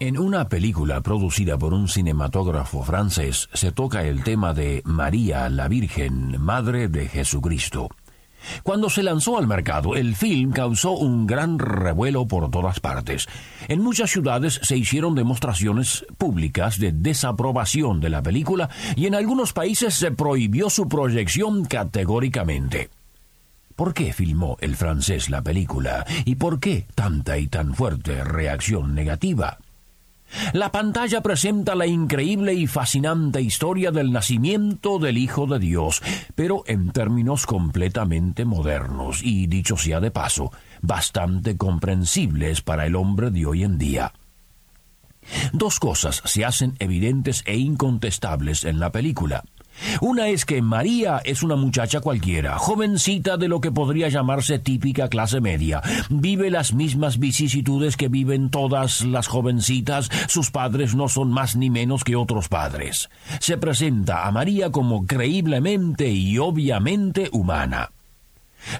En una película producida por un cinematógrafo francés se toca el tema de María la Virgen, Madre de Jesucristo. Cuando se lanzó al mercado, el film causó un gran revuelo por todas partes. En muchas ciudades se hicieron demostraciones públicas de desaprobación de la película y en algunos países se prohibió su proyección categóricamente. ¿Por qué filmó el francés la película y por qué tanta y tan fuerte reacción negativa? La pantalla presenta la increíble y fascinante historia del nacimiento del Hijo de Dios, pero en términos completamente modernos y, dicho sea de paso, bastante comprensibles para el hombre de hoy en día. Dos cosas se hacen evidentes e incontestables en la película. Una es que María es una muchacha cualquiera, jovencita de lo que podría llamarse típica clase media. Vive las mismas vicisitudes que viven todas las jovencitas, sus padres no son más ni menos que otros padres. Se presenta a María como creíblemente y obviamente humana.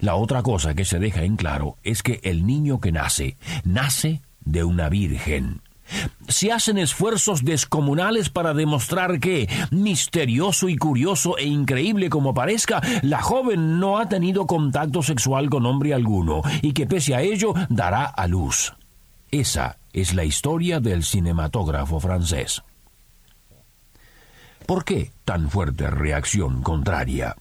La otra cosa que se deja en claro es que el niño que nace, nace de una virgen se hacen esfuerzos descomunales para demostrar que, misterioso y curioso e increíble como parezca, la joven no ha tenido contacto sexual con hombre alguno y que pese a ello dará a luz. Esa es la historia del cinematógrafo francés. ¿Por qué tan fuerte reacción contraria?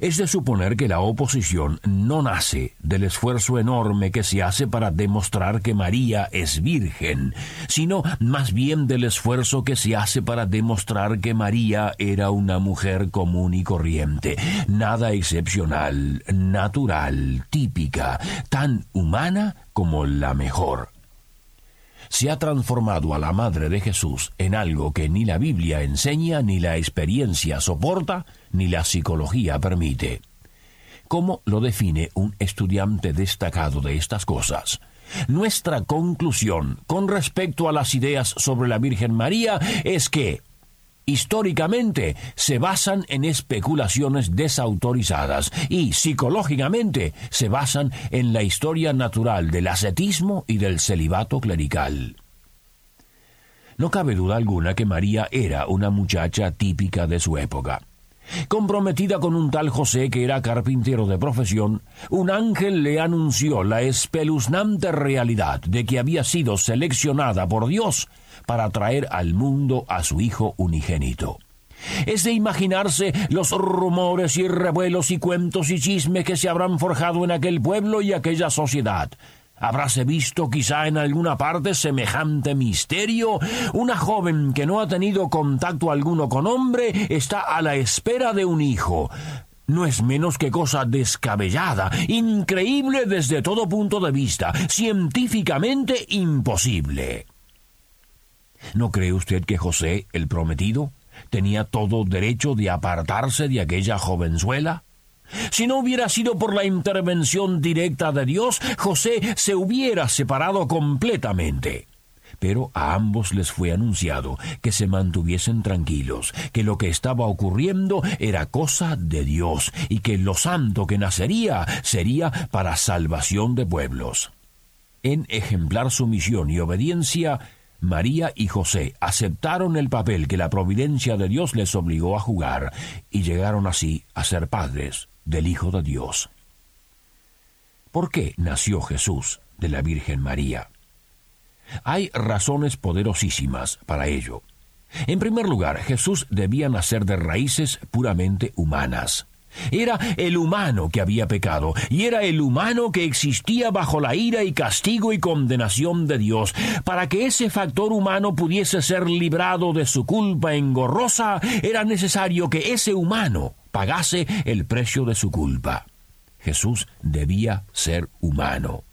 Es de suponer que la oposición no nace del esfuerzo enorme que se hace para demostrar que María es virgen, sino más bien del esfuerzo que se hace para demostrar que María era una mujer común y corriente, nada excepcional, natural, típica, tan humana como la mejor se ha transformado a la Madre de Jesús en algo que ni la Biblia enseña, ni la experiencia soporta, ni la psicología permite. ¿Cómo lo define un estudiante destacado de estas cosas? Nuestra conclusión con respecto a las ideas sobre la Virgen María es que históricamente se basan en especulaciones desautorizadas y psicológicamente se basan en la historia natural del ascetismo y del celibato clerical. No cabe duda alguna que María era una muchacha típica de su época. Comprometida con un tal José que era carpintero de profesión, un ángel le anunció la espeluznante realidad de que había sido seleccionada por Dios para traer al mundo a su Hijo unigénito. Es de imaginarse los rumores y revuelos y cuentos y chismes que se habrán forjado en aquel pueblo y aquella sociedad. Habráse visto quizá en alguna parte semejante misterio. Una joven que no ha tenido contacto alguno con hombre está a la espera de un hijo. No es menos que cosa descabellada, increíble desde todo punto de vista, científicamente imposible. ¿No cree usted que José, el prometido, tenía todo derecho de apartarse de aquella jovenzuela? Si no hubiera sido por la intervención directa de Dios, José se hubiera separado completamente. Pero a ambos les fue anunciado que se mantuviesen tranquilos, que lo que estaba ocurriendo era cosa de Dios y que lo santo que nacería sería para salvación de pueblos. En ejemplar sumisión y obediencia, María y José aceptaron el papel que la providencia de Dios les obligó a jugar y llegaron así a ser padres del Hijo de Dios. ¿Por qué nació Jesús de la Virgen María? Hay razones poderosísimas para ello. En primer lugar, Jesús debía nacer de raíces puramente humanas. Era el humano que había pecado, y era el humano que existía bajo la ira y castigo y condenación de Dios. Para que ese factor humano pudiese ser librado de su culpa engorrosa, era necesario que ese humano pagase el precio de su culpa. Jesús debía ser humano.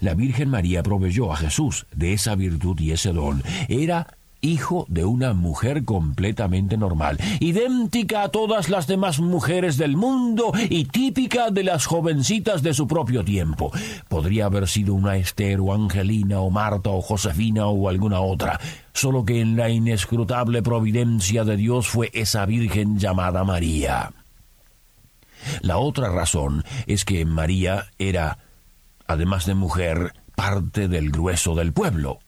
La Virgen María proveyó a Jesús de esa virtud y ese don. Era hijo de una mujer completamente normal, idéntica a todas las demás mujeres del mundo y típica de las jovencitas de su propio tiempo. Podría haber sido una Esther o Angelina o Marta o Josefina o alguna otra, solo que en la inescrutable providencia de Dios fue esa Virgen llamada María. La otra razón es que María era, además de mujer, parte del grueso del pueblo.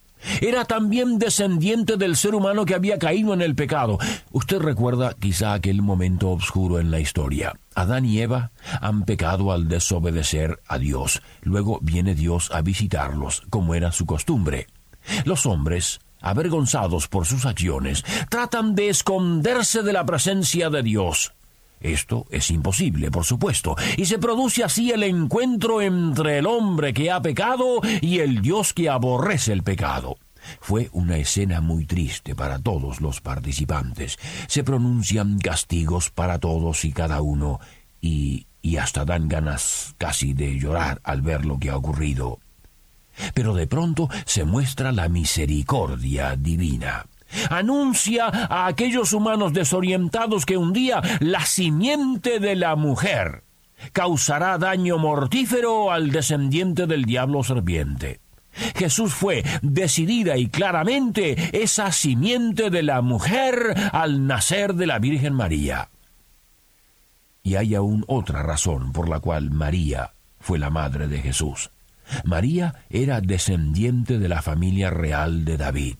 Era también descendiente del ser humano que había caído en el pecado. Usted recuerda quizá aquel momento oscuro en la historia. Adán y Eva han pecado al desobedecer a Dios. Luego viene Dios a visitarlos, como era su costumbre. Los hombres, avergonzados por sus acciones, tratan de esconderse de la presencia de Dios. Esto es imposible, por supuesto, y se produce así el encuentro entre el hombre que ha pecado y el Dios que aborrece el pecado. Fue una escena muy triste para todos los participantes. Se pronuncian castigos para todos y cada uno, y, y hasta dan ganas casi de llorar al ver lo que ha ocurrido. Pero de pronto se muestra la misericordia divina anuncia a aquellos humanos desorientados que un día la simiente de la mujer causará daño mortífero al descendiente del diablo serpiente. Jesús fue decidida y claramente esa simiente de la mujer al nacer de la Virgen María. Y hay aún otra razón por la cual María fue la madre de Jesús. María era descendiente de la familia real de David.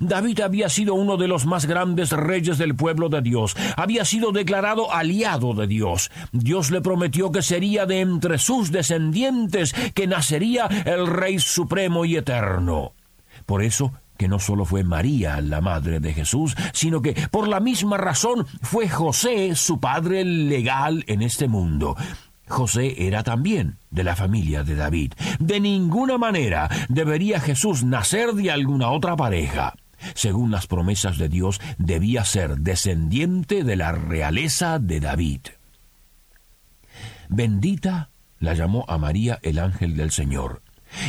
David había sido uno de los más grandes reyes del pueblo de Dios, había sido declarado aliado de Dios. Dios le prometió que sería de entre sus descendientes que nacería el Rey Supremo y Eterno. Por eso que no solo fue María la madre de Jesús, sino que por la misma razón fue José su padre legal en este mundo. José era también de la familia de David. De ninguna manera debería Jesús nacer de alguna otra pareja. Según las promesas de Dios, debía ser descendiente de la realeza de David. Bendita la llamó a María el ángel del Señor.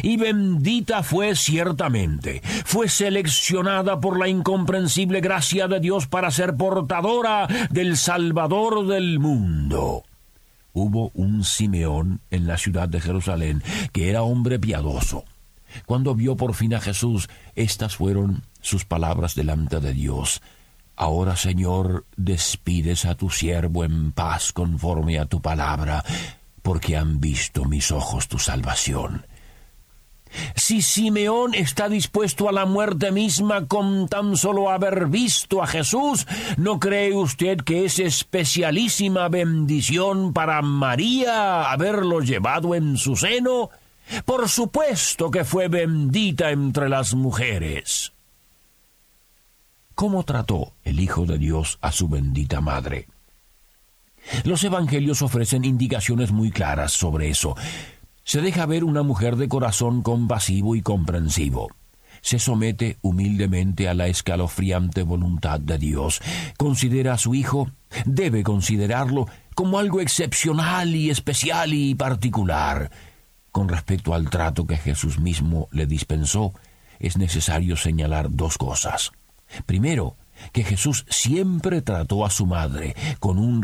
Y bendita fue ciertamente, fue seleccionada por la incomprensible gracia de Dios para ser portadora del Salvador del mundo hubo un Simeón en la ciudad de Jerusalén que era hombre piadoso. Cuando vio por fin a Jesús, estas fueron sus palabras delante de Dios. Ahora, Señor, despides a tu siervo en paz conforme a tu palabra, porque han visto mis ojos tu salvación si Simeón está dispuesto a la muerte misma con tan solo haber visto a Jesús, ¿no cree usted que es especialísima bendición para María haberlo llevado en su seno? Por supuesto que fue bendita entre las mujeres. ¿Cómo trató el Hijo de Dios a su bendita madre? Los evangelios ofrecen indicaciones muy claras sobre eso se deja ver una mujer de corazón compasivo y comprensivo. Se somete humildemente a la escalofriante voluntad de Dios. Considera a su hijo, debe considerarlo como algo excepcional y especial y particular. Con respecto al trato que Jesús mismo le dispensó, es necesario señalar dos cosas. Primero, que Jesús siempre trató a su madre con un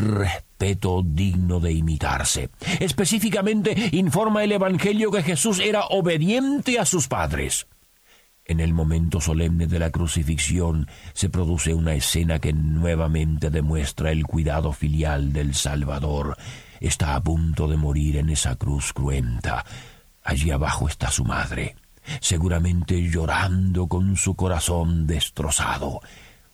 respeto digno de imitarse. Específicamente informa el Evangelio que Jesús era obediente a sus padres. En el momento solemne de la crucifixión se produce una escena que nuevamente demuestra el cuidado filial del Salvador. Está a punto de morir en esa cruz cruenta. Allí abajo está su madre, seguramente llorando con su corazón destrozado.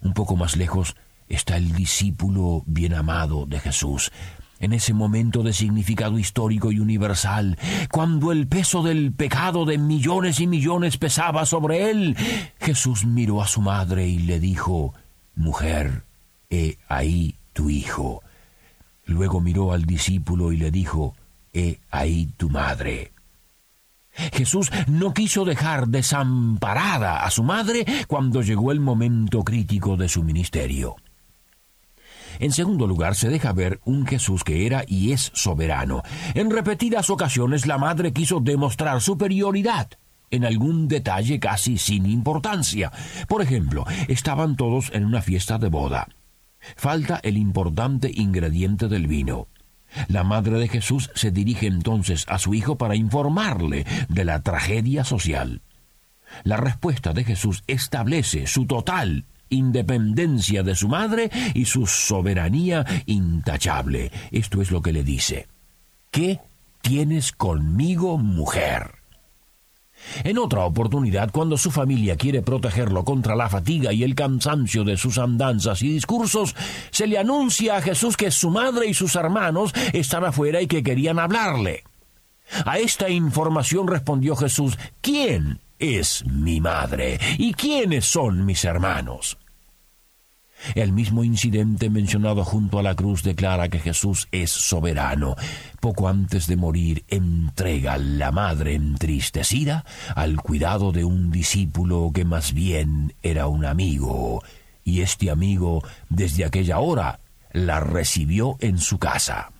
Un poco más lejos está el discípulo bien amado de Jesús. En ese momento de significado histórico y universal, cuando el peso del pecado de millones y millones pesaba sobre él, Jesús miró a su madre y le dijo, Mujer, he ahí tu hijo. Luego miró al discípulo y le dijo, He ahí tu madre. Jesús no quiso dejar desamparada a su madre cuando llegó el momento crítico de su ministerio. En segundo lugar, se deja ver un Jesús que era y es soberano. En repetidas ocasiones la madre quiso demostrar superioridad. en algún detalle casi sin importancia. Por ejemplo, estaban todos en una fiesta de boda. Falta el importante ingrediente del vino. La madre de Jesús se dirige entonces a su hijo para informarle de la tragedia social. La respuesta de Jesús establece su total independencia de su madre y su soberanía intachable. Esto es lo que le dice. ¿Qué tienes conmigo, mujer? En otra oportunidad, cuando su familia quiere protegerlo contra la fatiga y el cansancio de sus andanzas y discursos, se le anuncia a Jesús que su madre y sus hermanos están afuera y que querían hablarle. A esta información respondió Jesús, ¿quién es mi madre y quiénes son mis hermanos? El mismo incidente mencionado junto a la cruz declara que Jesús es soberano. Poco antes de morir entrega a la madre entristecida al cuidado de un discípulo que más bien era un amigo, y este amigo desde aquella hora la recibió en su casa.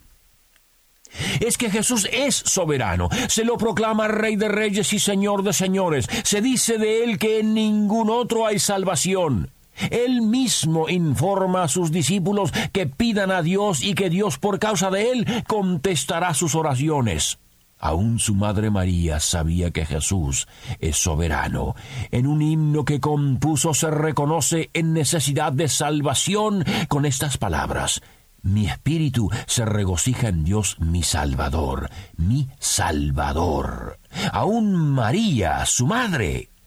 Es que Jesús es soberano, se lo proclama Rey de Reyes y Señor de Señores, se dice de él que en ningún otro hay salvación. Él mismo informa a sus discípulos que pidan a Dios y que Dios por causa de él contestará sus oraciones. Aún su madre María sabía que Jesús es soberano. En un himno que compuso se reconoce en necesidad de salvación con estas palabras. Mi espíritu se regocija en Dios mi Salvador, mi Salvador. Aún María, su madre,